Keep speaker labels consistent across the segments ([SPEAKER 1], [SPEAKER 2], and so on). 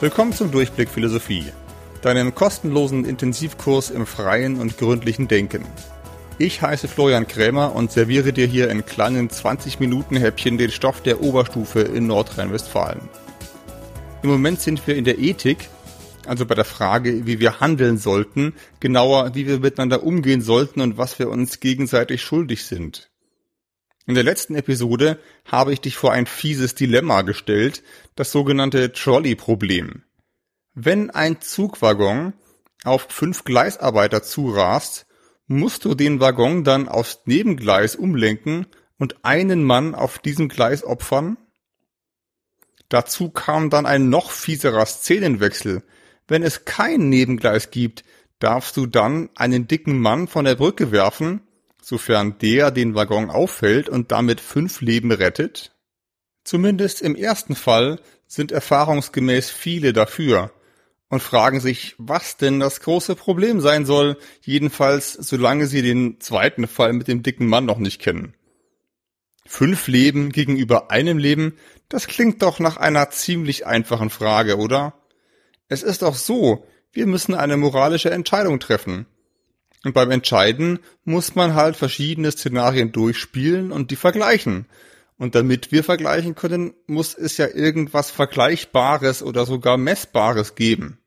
[SPEAKER 1] Willkommen zum Durchblick Philosophie, deinem kostenlosen Intensivkurs im freien und gründlichen Denken. Ich heiße Florian Krämer und serviere dir hier in kleinen 20-Minuten-Häppchen den Stoff der Oberstufe in Nordrhein-Westfalen. Im Moment sind wir in der Ethik, also bei der Frage, wie wir handeln sollten, genauer, wie wir miteinander umgehen sollten und was wir uns gegenseitig schuldig sind. In der letzten Episode habe ich dich vor ein fieses Dilemma gestellt, das sogenannte Trolley-Problem. Wenn ein Zugwaggon auf fünf Gleisarbeiter zurast, musst du den Waggon dann aufs Nebengleis umlenken und einen Mann auf diesem Gleis opfern? Dazu kam dann ein noch fieserer Szenenwechsel. Wenn es kein Nebengleis gibt, darfst du dann einen dicken Mann von der Brücke werfen sofern der den Waggon auffällt und damit fünf Leben rettet? Zumindest im ersten Fall sind erfahrungsgemäß viele dafür und fragen sich, was denn das große Problem sein soll, jedenfalls solange sie den zweiten Fall mit dem dicken Mann noch nicht kennen. Fünf Leben gegenüber einem Leben, das klingt doch nach einer ziemlich einfachen Frage, oder? Es ist doch so, wir müssen eine moralische Entscheidung treffen. Und beim Entscheiden muss man halt verschiedene Szenarien durchspielen und die vergleichen. Und damit wir vergleichen können, muss es ja irgendwas Vergleichbares oder sogar Messbares geben.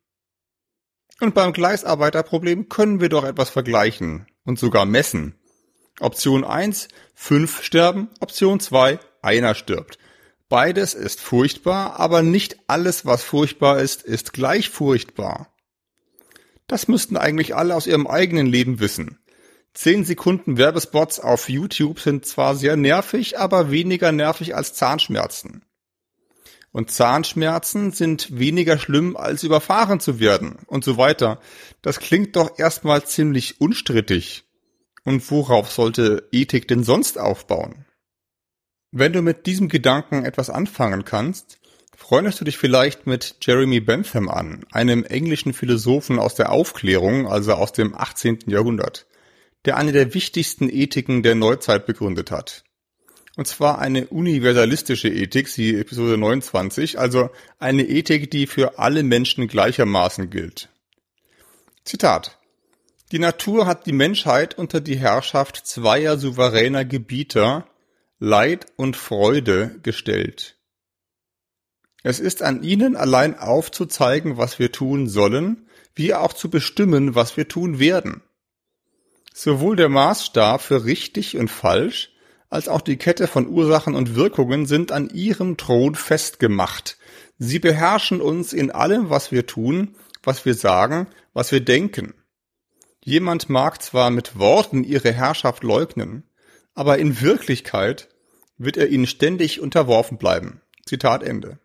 [SPEAKER 1] Und beim Gleisarbeiterproblem können wir doch etwas vergleichen und sogar messen. Option 1, 5 sterben, Option 2, einer stirbt. Beides ist furchtbar, aber nicht alles, was furchtbar ist, ist gleich furchtbar. Das müssten eigentlich alle aus ihrem eigenen Leben wissen. Zehn Sekunden Werbespots auf YouTube sind zwar sehr nervig, aber weniger nervig als Zahnschmerzen. Und Zahnschmerzen sind weniger schlimm, als überfahren zu werden und so weiter. Das klingt doch erstmal ziemlich unstrittig. Und worauf sollte Ethik denn sonst aufbauen? Wenn du mit diesem Gedanken etwas anfangen kannst, Freundest du dich vielleicht mit Jeremy Bentham an, einem englischen Philosophen aus der Aufklärung, also aus dem 18. Jahrhundert, der eine der wichtigsten Ethiken der Neuzeit begründet hat? Und zwar eine universalistische Ethik, sie Episode 29, also eine Ethik, die für alle Menschen gleichermaßen gilt. Zitat. Die Natur hat die Menschheit unter die Herrschaft zweier souveräner Gebieter, Leid und Freude, gestellt. Es ist an ihnen allein aufzuzeigen, was wir tun sollen, wie auch zu bestimmen, was wir tun werden. Sowohl der Maßstab für richtig und falsch, als auch die Kette von Ursachen und Wirkungen sind an ihrem Thron festgemacht. Sie beherrschen uns in allem, was wir tun, was wir sagen, was wir denken. Jemand mag zwar mit Worten ihre Herrschaft leugnen, aber in Wirklichkeit wird er ihnen ständig unterworfen bleiben. Zitat Ende.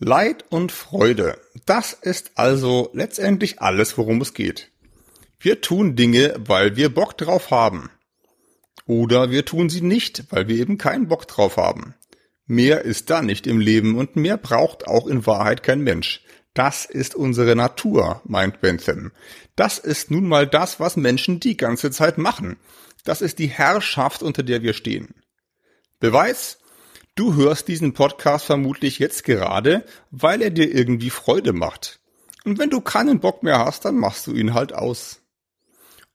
[SPEAKER 1] Leid und Freude. Das ist also letztendlich alles, worum es geht. Wir tun Dinge, weil wir Bock drauf haben. Oder wir tun sie nicht, weil wir eben keinen Bock drauf haben. Mehr ist da nicht im Leben und mehr braucht auch in Wahrheit kein Mensch. Das ist unsere Natur, meint Bentham. Das ist nun mal das, was Menschen die ganze Zeit machen. Das ist die Herrschaft, unter der wir stehen. Beweis? Du hörst diesen Podcast vermutlich jetzt gerade, weil er dir irgendwie Freude macht. Und wenn du keinen Bock mehr hast, dann machst du ihn halt aus.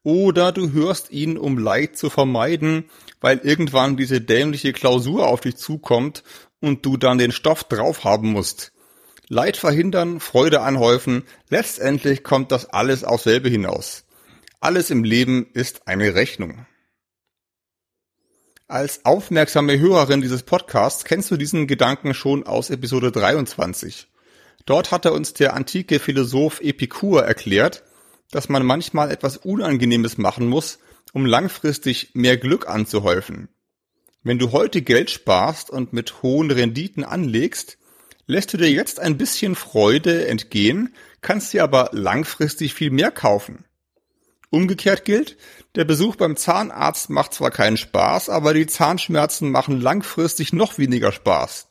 [SPEAKER 1] Oder du hörst ihn, um Leid zu vermeiden, weil irgendwann diese dämliche Klausur auf dich zukommt und du dann den Stoff drauf haben musst. Leid verhindern, Freude anhäufen, letztendlich kommt das alles aufs selbe hinaus. Alles im Leben ist eine Rechnung. Als aufmerksame Hörerin dieses Podcasts kennst du diesen Gedanken schon aus Episode 23. Dort hatte uns der antike Philosoph Epikur erklärt, dass man manchmal etwas Unangenehmes machen muss, um langfristig mehr Glück anzuhäufen. Wenn du heute Geld sparst und mit hohen Renditen anlegst, lässt du dir jetzt ein bisschen Freude entgehen, kannst dir aber langfristig viel mehr kaufen. Umgekehrt gilt, der Besuch beim Zahnarzt macht zwar keinen Spaß, aber die Zahnschmerzen machen langfristig noch weniger Spaß.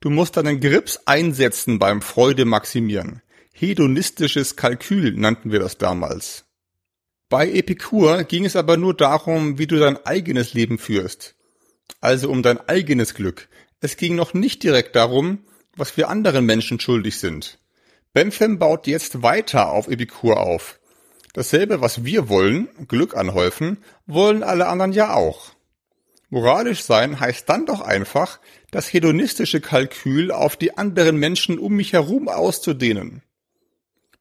[SPEAKER 1] Du musst deinen Grips einsetzen beim Freude maximieren. Hedonistisches Kalkül nannten wir das damals. Bei Epikur ging es aber nur darum, wie du dein eigenes Leben führst. Also um dein eigenes Glück. Es ging noch nicht direkt darum, was wir anderen Menschen schuldig sind. Bentham baut jetzt weiter auf Epikur auf. Dasselbe, was wir wollen, Glück anhäufen, wollen alle anderen ja auch. Moralisch sein heißt dann doch einfach, das hedonistische Kalkül auf die anderen Menschen um mich herum auszudehnen.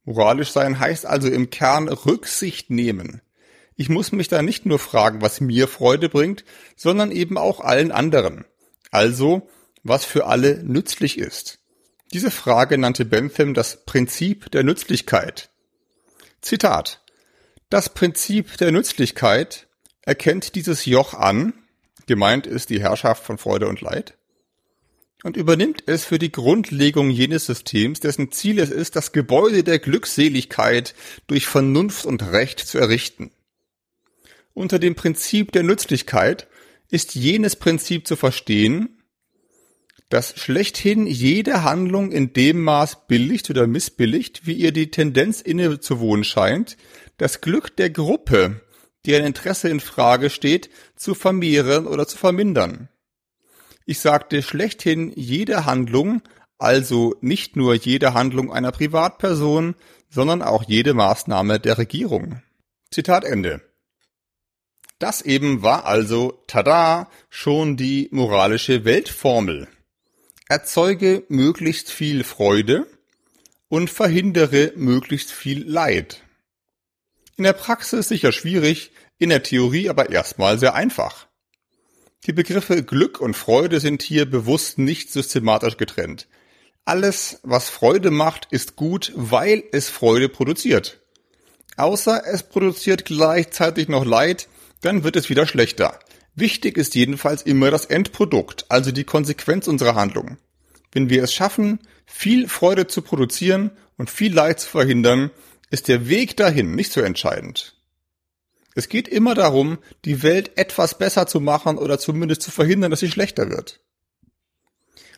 [SPEAKER 1] Moralisch sein heißt also im Kern Rücksicht nehmen. Ich muss mich da nicht nur fragen, was mir Freude bringt, sondern eben auch allen anderen. Also, was für alle nützlich ist. Diese Frage nannte Bentham das Prinzip der Nützlichkeit. Zitat das Prinzip der Nützlichkeit erkennt dieses Joch an, gemeint ist die Herrschaft von Freude und Leid, und übernimmt es für die Grundlegung jenes Systems, dessen Ziel es ist, das Gebäude der Glückseligkeit durch Vernunft und Recht zu errichten. Unter dem Prinzip der Nützlichkeit ist jenes Prinzip zu verstehen, dass schlechthin jede Handlung in dem Maß billigt oder missbilligt, wie ihr die Tendenz inne zu wohnen scheint, das Glück der Gruppe, deren Interesse in Frage steht, zu vermehren oder zu vermindern. Ich sagte schlechthin jede Handlung, also nicht nur jede Handlung einer Privatperson, sondern auch jede Maßnahme der Regierung. Zitat Ende. Das eben war also, tada, schon die moralische Weltformel. Erzeuge möglichst viel Freude und verhindere möglichst viel Leid. In der Praxis sicher schwierig, in der Theorie aber erstmal sehr einfach. Die Begriffe Glück und Freude sind hier bewusst nicht systematisch getrennt. Alles, was Freude macht, ist gut, weil es Freude produziert. Außer es produziert gleichzeitig noch Leid, dann wird es wieder schlechter. Wichtig ist jedenfalls immer das Endprodukt, also die Konsequenz unserer Handlung. Wenn wir es schaffen, viel Freude zu produzieren und viel Leid zu verhindern, ist der Weg dahin nicht so entscheidend. Es geht immer darum, die Welt etwas besser zu machen oder zumindest zu verhindern, dass sie schlechter wird.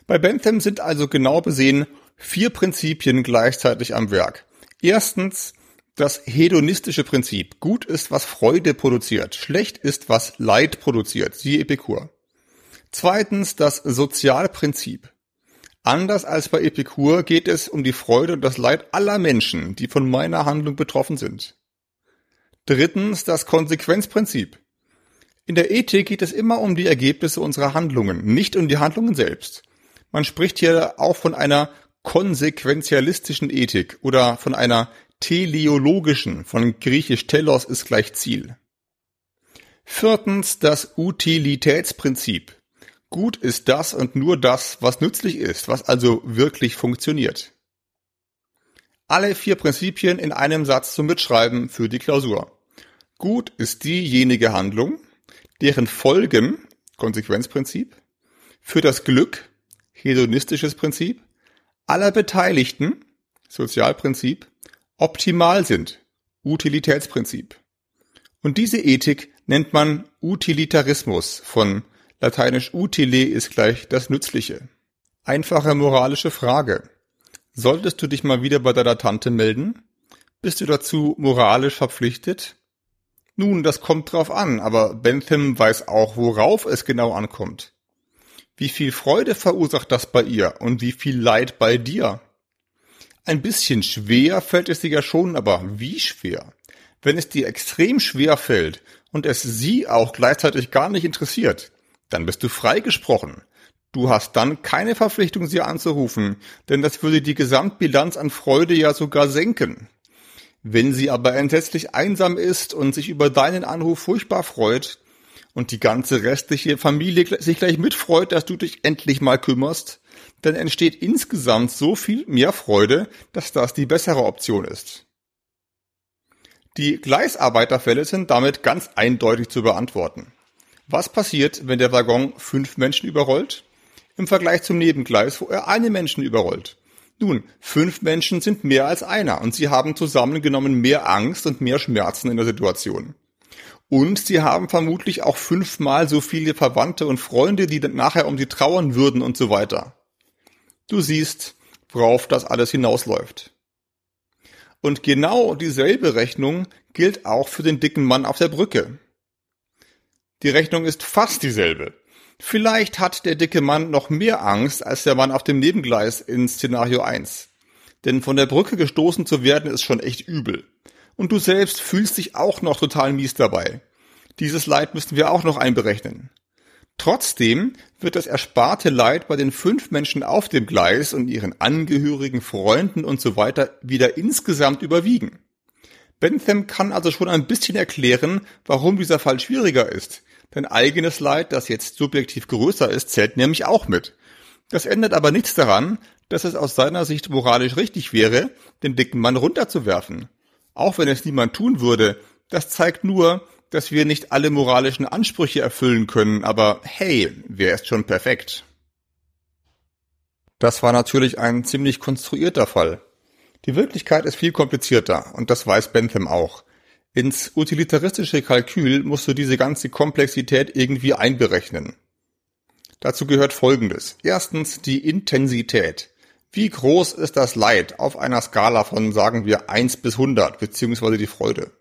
[SPEAKER 1] Bei Bentham sind also genau besehen vier Prinzipien gleichzeitig am Werk. Erstens das hedonistische Prinzip. Gut ist, was Freude produziert. Schlecht ist, was Leid produziert. Siehe Epikur. Zweitens das Sozialprinzip. Anders als bei Epikur geht es um die Freude und das Leid aller Menschen, die von meiner Handlung betroffen sind. Drittens das Konsequenzprinzip. In der Ethik geht es immer um die Ergebnisse unserer Handlungen, nicht um die Handlungen selbst. Man spricht hier auch von einer konsequenzialistischen Ethik oder von einer teleologischen, von griechisch telos ist gleich Ziel. Viertens das Utilitätsprinzip. Gut ist das und nur das, was nützlich ist, was also wirklich funktioniert. Alle vier Prinzipien in einem Satz zum Mitschreiben für die Klausur. Gut ist diejenige Handlung, deren Folgen, Konsequenzprinzip, für das Glück, hedonistisches Prinzip, aller Beteiligten, Sozialprinzip, optimal sind, Utilitätsprinzip. Und diese Ethik nennt man Utilitarismus von Lateinisch utile ist gleich das Nützliche. Einfache moralische Frage. Solltest du dich mal wieder bei deiner Tante melden? Bist du dazu moralisch verpflichtet? Nun, das kommt drauf an, aber Bentham weiß auch, worauf es genau ankommt. Wie viel Freude verursacht das bei ihr und wie viel Leid bei dir? Ein bisschen schwer fällt es dir ja schon, aber wie schwer? Wenn es dir extrem schwer fällt und es sie auch gleichzeitig gar nicht interessiert, dann bist du freigesprochen. Du hast dann keine Verpflichtung, sie anzurufen, denn das würde die Gesamtbilanz an Freude ja sogar senken. Wenn sie aber entsetzlich einsam ist und sich über deinen Anruf furchtbar freut und die ganze restliche Familie sich gleich mitfreut, dass du dich endlich mal kümmerst, dann entsteht insgesamt so viel mehr Freude, dass das die bessere Option ist. Die Gleisarbeiterfälle sind damit ganz eindeutig zu beantworten. Was passiert, wenn der Waggon fünf Menschen überrollt? Im Vergleich zum Nebengleis, wo er einen Menschen überrollt. Nun, fünf Menschen sind mehr als einer und sie haben zusammengenommen mehr Angst und mehr Schmerzen in der Situation. Und sie haben vermutlich auch fünfmal so viele Verwandte und Freunde, die nachher um sie trauern würden und so weiter. Du siehst, worauf das alles hinausläuft. Und genau dieselbe Rechnung gilt auch für den dicken Mann auf der Brücke. Die Rechnung ist fast dieselbe. Vielleicht hat der dicke Mann noch mehr Angst als der Mann auf dem Nebengleis in Szenario 1. Denn von der Brücke gestoßen zu werden ist schon echt übel. Und du selbst fühlst dich auch noch total mies dabei. Dieses Leid müssen wir auch noch einberechnen. Trotzdem wird das ersparte Leid bei den fünf Menschen auf dem Gleis und ihren Angehörigen, Freunden und so weiter wieder insgesamt überwiegen. Bentham kann also schon ein bisschen erklären, warum dieser Fall schwieriger ist. Dein eigenes Leid, das jetzt subjektiv größer ist, zählt nämlich auch mit. Das ändert aber nichts daran, dass es aus seiner Sicht moralisch richtig wäre, den dicken Mann runterzuwerfen. Auch wenn es niemand tun würde, das zeigt nur, dass wir nicht alle moralischen Ansprüche erfüllen können, aber hey, wer ist schon perfekt? Das war natürlich ein ziemlich konstruierter Fall. Die Wirklichkeit ist viel komplizierter und das weiß Bentham auch. Ins utilitaristische Kalkül musst du diese ganze Komplexität irgendwie einberechnen. Dazu gehört Folgendes. Erstens die Intensität. Wie groß ist das Leid auf einer Skala von, sagen wir, 1 bis 100, beziehungsweise die Freude?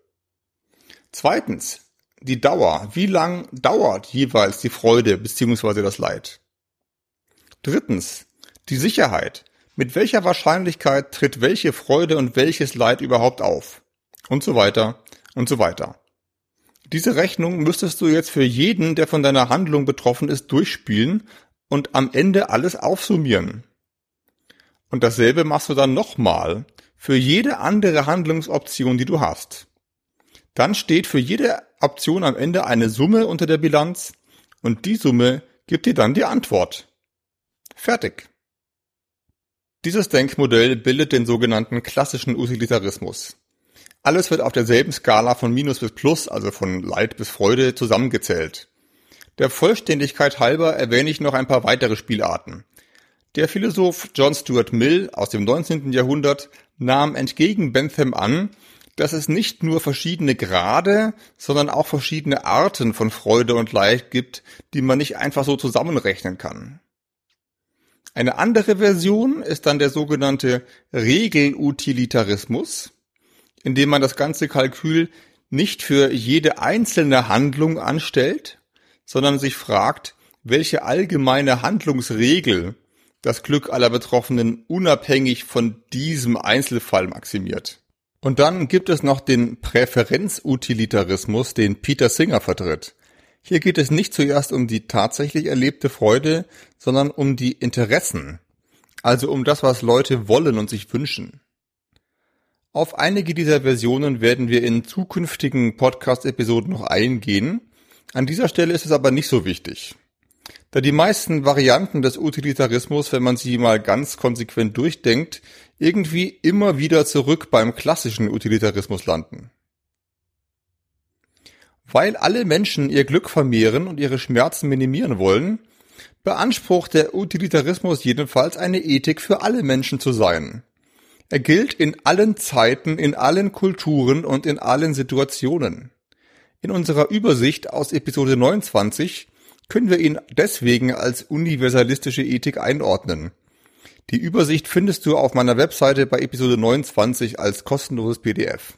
[SPEAKER 1] Zweitens, die Dauer. Wie lang dauert jeweils die Freude beziehungsweise das Leid? Drittens, die Sicherheit. Mit welcher Wahrscheinlichkeit tritt welche Freude und welches Leid überhaupt auf? Und so weiter und so weiter. Diese Rechnung müsstest du jetzt für jeden, der von deiner Handlung betroffen ist, durchspielen und am Ende alles aufsummieren. Und dasselbe machst du dann nochmal für jede andere Handlungsoption, die du hast. Dann steht für jede Option am Ende eine Summe unter der Bilanz und die Summe gibt dir dann die Antwort. Fertig. Dieses Denkmodell bildet den sogenannten klassischen Utilitarismus. Alles wird auf derselben Skala von Minus bis Plus, also von Leid bis Freude, zusammengezählt. Der Vollständigkeit halber erwähne ich noch ein paar weitere Spielarten. Der Philosoph John Stuart Mill aus dem 19. Jahrhundert nahm entgegen Bentham an, dass es nicht nur verschiedene Grade, sondern auch verschiedene Arten von Freude und Leid gibt, die man nicht einfach so zusammenrechnen kann. Eine andere Version ist dann der sogenannte Regelutilitarismus, in dem man das ganze Kalkül nicht für jede einzelne Handlung anstellt, sondern sich fragt, welche allgemeine Handlungsregel das Glück aller Betroffenen unabhängig von diesem Einzelfall maximiert. Und dann gibt es noch den Präferenzutilitarismus, den Peter Singer vertritt. Hier geht es nicht zuerst um die tatsächlich erlebte Freude, sondern um die Interessen, also um das, was Leute wollen und sich wünschen. Auf einige dieser Versionen werden wir in zukünftigen Podcast-Episoden noch eingehen. An dieser Stelle ist es aber nicht so wichtig. Da die meisten Varianten des Utilitarismus, wenn man sie mal ganz konsequent durchdenkt, irgendwie immer wieder zurück beim klassischen Utilitarismus landen. Weil alle Menschen ihr Glück vermehren und ihre Schmerzen minimieren wollen, beansprucht der Utilitarismus jedenfalls eine Ethik für alle Menschen zu sein. Er gilt in allen Zeiten, in allen Kulturen und in allen Situationen. In unserer Übersicht aus Episode 29 können wir ihn deswegen als universalistische Ethik einordnen. Die Übersicht findest du auf meiner Webseite bei Episode 29 als kostenloses PDF.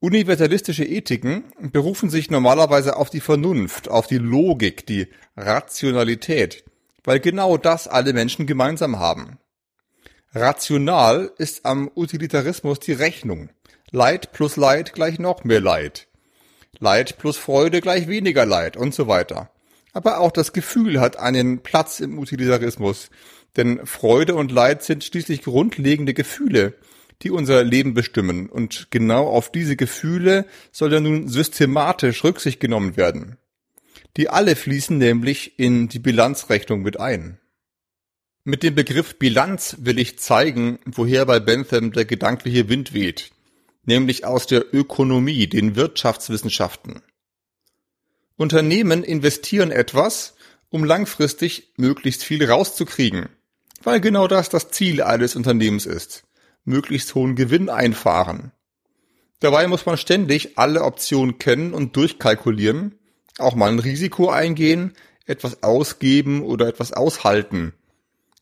[SPEAKER 1] Universalistische Ethiken berufen sich normalerweise auf die Vernunft, auf die Logik, die Rationalität, weil genau das alle Menschen gemeinsam haben. Rational ist am Utilitarismus die Rechnung. Leid plus Leid gleich noch mehr Leid. Leid plus Freude gleich weniger Leid und so weiter. Aber auch das Gefühl hat einen Platz im Utilitarismus, denn Freude und Leid sind schließlich grundlegende Gefühle, die unser Leben bestimmen. Und genau auf diese Gefühle soll ja nun systematisch Rücksicht genommen werden. Die alle fließen nämlich in die Bilanzrechnung mit ein. Mit dem Begriff Bilanz will ich zeigen, woher bei Bentham der gedankliche Wind weht, nämlich aus der Ökonomie, den Wirtschaftswissenschaften. Unternehmen investieren etwas, um langfristig möglichst viel rauszukriegen weil genau das das Ziel eines Unternehmens ist, möglichst hohen Gewinn einfahren. Dabei muss man ständig alle Optionen kennen und durchkalkulieren, auch mal ein Risiko eingehen, etwas ausgeben oder etwas aushalten.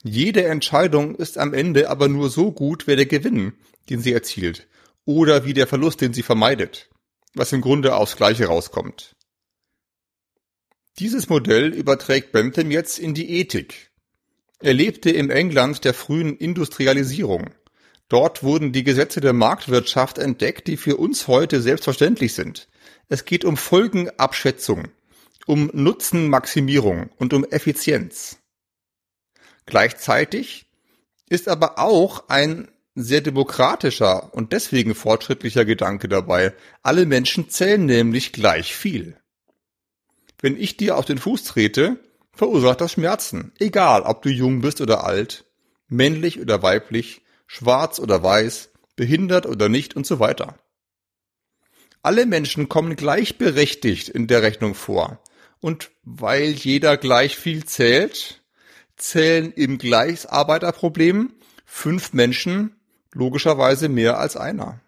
[SPEAKER 1] Jede Entscheidung ist am Ende aber nur so gut wie der Gewinn, den sie erzielt, oder wie der Verlust, den sie vermeidet, was im Grunde aufs Gleiche rauskommt. Dieses Modell überträgt Bentham jetzt in die Ethik. Er lebte im England der frühen Industrialisierung. Dort wurden die Gesetze der Marktwirtschaft entdeckt, die für uns heute selbstverständlich sind. Es geht um Folgenabschätzung, um Nutzenmaximierung und um Effizienz. Gleichzeitig ist aber auch ein sehr demokratischer und deswegen fortschrittlicher Gedanke dabei. Alle Menschen zählen nämlich gleich viel. Wenn ich dir auf den Fuß trete, verursacht das Schmerzen, egal ob du jung bist oder alt, männlich oder weiblich, schwarz oder weiß, behindert oder nicht und so weiter. Alle Menschen kommen gleichberechtigt in der Rechnung vor. Und weil jeder gleich viel zählt, zählen im Gleichsarbeiterproblem fünf Menschen logischerweise mehr als einer.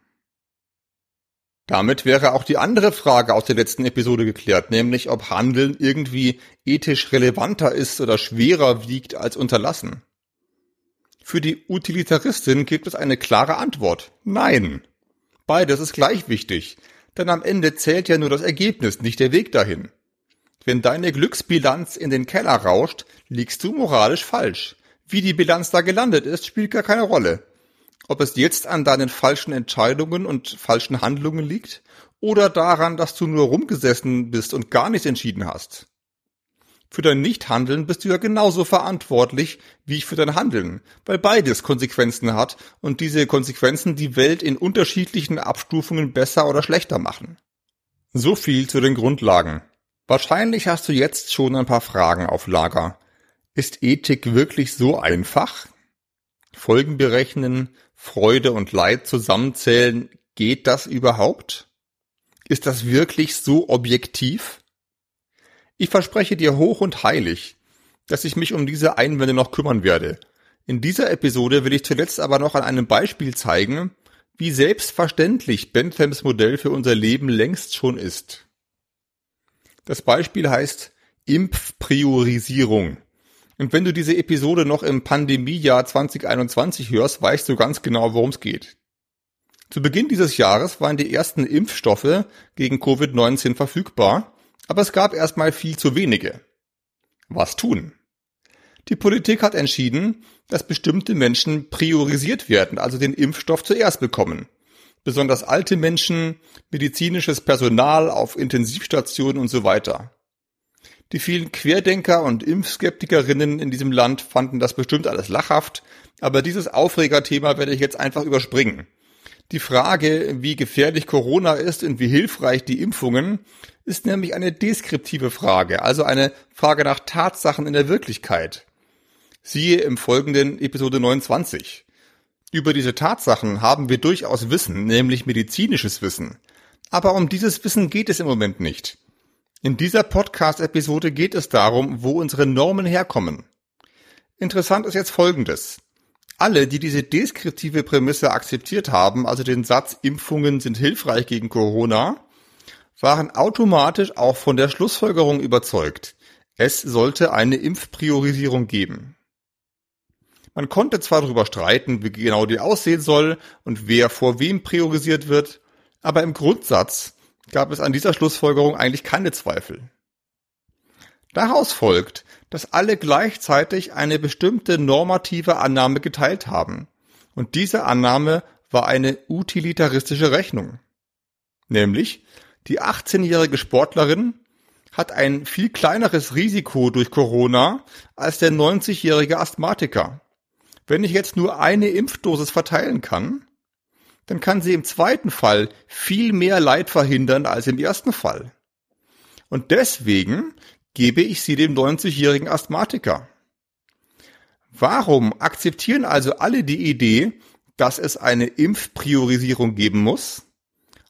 [SPEAKER 1] Damit wäre auch die andere Frage aus der letzten Episode geklärt, nämlich ob Handeln irgendwie ethisch relevanter ist oder schwerer wiegt als unterlassen. Für die Utilitaristin gibt es eine klare Antwort. Nein. Beides ist gleich wichtig, denn am Ende zählt ja nur das Ergebnis, nicht der Weg dahin. Wenn deine Glücksbilanz in den Keller rauscht, liegst du moralisch falsch. Wie die Bilanz da gelandet ist, spielt gar keine Rolle. Ob es jetzt an deinen falschen Entscheidungen und falschen Handlungen liegt oder daran, dass du nur rumgesessen bist und gar nichts entschieden hast. Für dein Nichthandeln bist du ja genauso verantwortlich wie für dein Handeln, weil beides Konsequenzen hat und diese Konsequenzen die Welt in unterschiedlichen Abstufungen besser oder schlechter machen. So viel zu den Grundlagen. Wahrscheinlich hast du jetzt schon ein paar Fragen auf Lager. Ist Ethik wirklich so einfach? Folgen berechnen, Freude und Leid zusammenzählen, geht das überhaupt? Ist das wirklich so objektiv? Ich verspreche dir hoch und heilig, dass ich mich um diese Einwände noch kümmern werde. In dieser Episode will ich zuletzt aber noch an einem Beispiel zeigen, wie selbstverständlich Benthams Modell für unser Leben längst schon ist. Das Beispiel heißt Impfpriorisierung. Und wenn du diese Episode noch im Pandemiejahr 2021 hörst, weißt du ganz genau, worum es geht. Zu Beginn dieses Jahres waren die ersten Impfstoffe gegen Covid-19 verfügbar, aber es gab erstmal viel zu wenige. Was tun? Die Politik hat entschieden, dass bestimmte Menschen priorisiert werden, also den Impfstoff zuerst bekommen. Besonders alte Menschen, medizinisches Personal auf Intensivstationen und so weiter. Die vielen Querdenker und Impfskeptikerinnen in diesem Land fanden das bestimmt alles lachhaft, aber dieses Aufregerthema werde ich jetzt einfach überspringen. Die Frage, wie gefährlich Corona ist und wie hilfreich die Impfungen, ist nämlich eine deskriptive Frage, also eine Frage nach Tatsachen in der Wirklichkeit. Siehe im folgenden Episode 29. Über diese Tatsachen haben wir durchaus Wissen, nämlich medizinisches Wissen. Aber um dieses Wissen geht es im Moment nicht. In dieser Podcast-Episode geht es darum, wo unsere Normen herkommen. Interessant ist jetzt Folgendes. Alle, die diese deskriptive Prämisse akzeptiert haben, also den Satz Impfungen sind hilfreich gegen Corona, waren automatisch auch von der Schlussfolgerung überzeugt. Es sollte eine Impfpriorisierung geben. Man konnte zwar darüber streiten, wie genau die aussehen soll und wer vor wem priorisiert wird, aber im Grundsatz gab es an dieser Schlussfolgerung eigentlich keine Zweifel. Daraus folgt, dass alle gleichzeitig eine bestimmte normative Annahme geteilt haben. Und diese Annahme war eine utilitaristische Rechnung. Nämlich, die 18-jährige Sportlerin hat ein viel kleineres Risiko durch Corona als der 90-jährige Asthmatiker. Wenn ich jetzt nur eine Impfdosis verteilen kann, dann kann sie im zweiten Fall viel mehr Leid verhindern als im ersten Fall. Und deswegen gebe ich sie dem 90-jährigen Asthmatiker. Warum akzeptieren also alle die Idee, dass es eine Impfpriorisierung geben muss?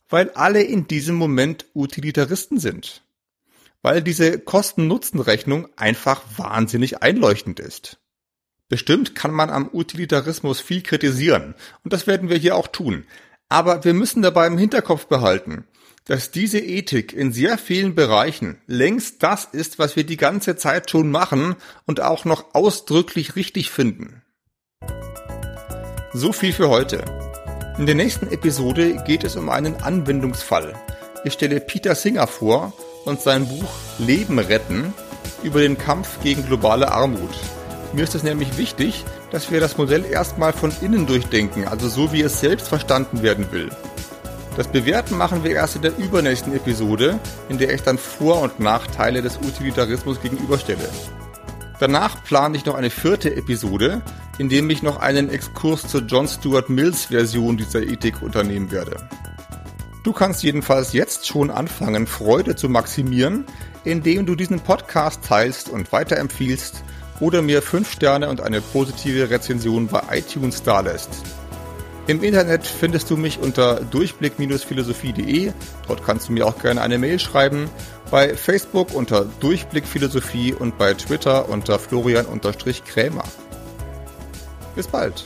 [SPEAKER 1] Weil alle in diesem Moment Utilitaristen sind. Weil diese Kosten-Nutzen-Rechnung einfach wahnsinnig einleuchtend ist. Bestimmt kann man am Utilitarismus viel kritisieren, und das werden wir hier auch tun. Aber wir müssen dabei im Hinterkopf behalten, dass diese Ethik in sehr vielen Bereichen längst das ist, was wir die ganze Zeit schon machen und auch noch ausdrücklich richtig finden. So viel für heute. In der nächsten Episode geht es um einen Anwendungsfall. Ich stelle Peter Singer vor und sein Buch Leben retten über den Kampf gegen globale Armut. Mir ist es nämlich wichtig, dass wir das Modell erstmal von innen durchdenken, also so wie es selbst verstanden werden will. Das Bewerten machen wir erst in der übernächsten Episode, in der ich dann Vor- und Nachteile des Utilitarismus gegenüberstelle. Danach plane ich noch eine vierte Episode, in dem ich noch einen Exkurs zur John Stuart Mills Version dieser Ethik unternehmen werde. Du kannst jedenfalls jetzt schon anfangen, Freude zu maximieren, indem du diesen Podcast teilst und weiterempfiehlst oder mir 5 Sterne und eine positive Rezension bei iTunes dalässt. Im Internet findest du mich unter durchblick-philosophie.de. Dort kannst du mir auch gerne eine Mail schreiben. Bei Facebook unter Durchblick Philosophie und bei Twitter unter Florian-Krämer. Bis bald.